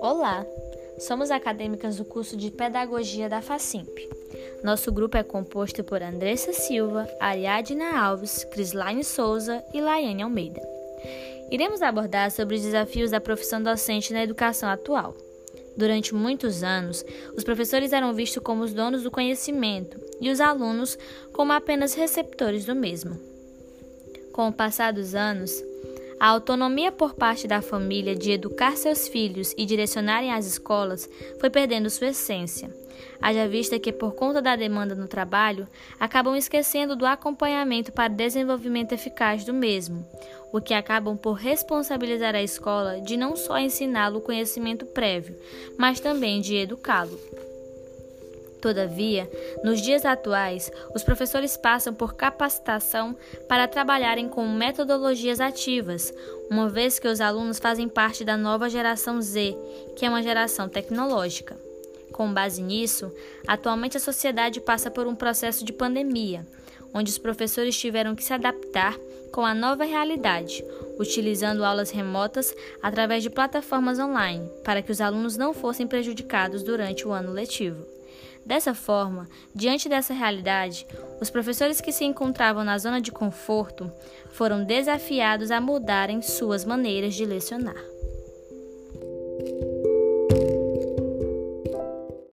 Olá, somos acadêmicas do curso de Pedagogia da FACIMP. Nosso grupo é composto por Andressa Silva, Ariadna Alves, Crislaine Souza e Laiane Almeida. Iremos abordar sobre os desafios da profissão docente na educação atual. Durante muitos anos, os professores eram vistos como os donos do conhecimento e os alunos como apenas receptores do mesmo. Com o passar dos anos, a autonomia por parte da família de educar seus filhos e direcionarem as escolas foi perdendo sua essência. Haja vista que, por conta da demanda no trabalho, acabam esquecendo do acompanhamento para desenvolvimento eficaz do mesmo, o que acabam por responsabilizar a escola de não só ensiná-lo o conhecimento prévio, mas também de educá-lo. Todavia, nos dias atuais, os professores passam por capacitação para trabalharem com metodologias ativas, uma vez que os alunos fazem parte da nova geração Z, que é uma geração tecnológica. Com base nisso, atualmente a sociedade passa por um processo de pandemia, onde os professores tiveram que se adaptar com a nova realidade, utilizando aulas remotas através de plataformas online, para que os alunos não fossem prejudicados durante o ano letivo. Dessa forma, diante dessa realidade, os professores que se encontravam na zona de conforto foram desafiados a mudarem suas maneiras de lecionar.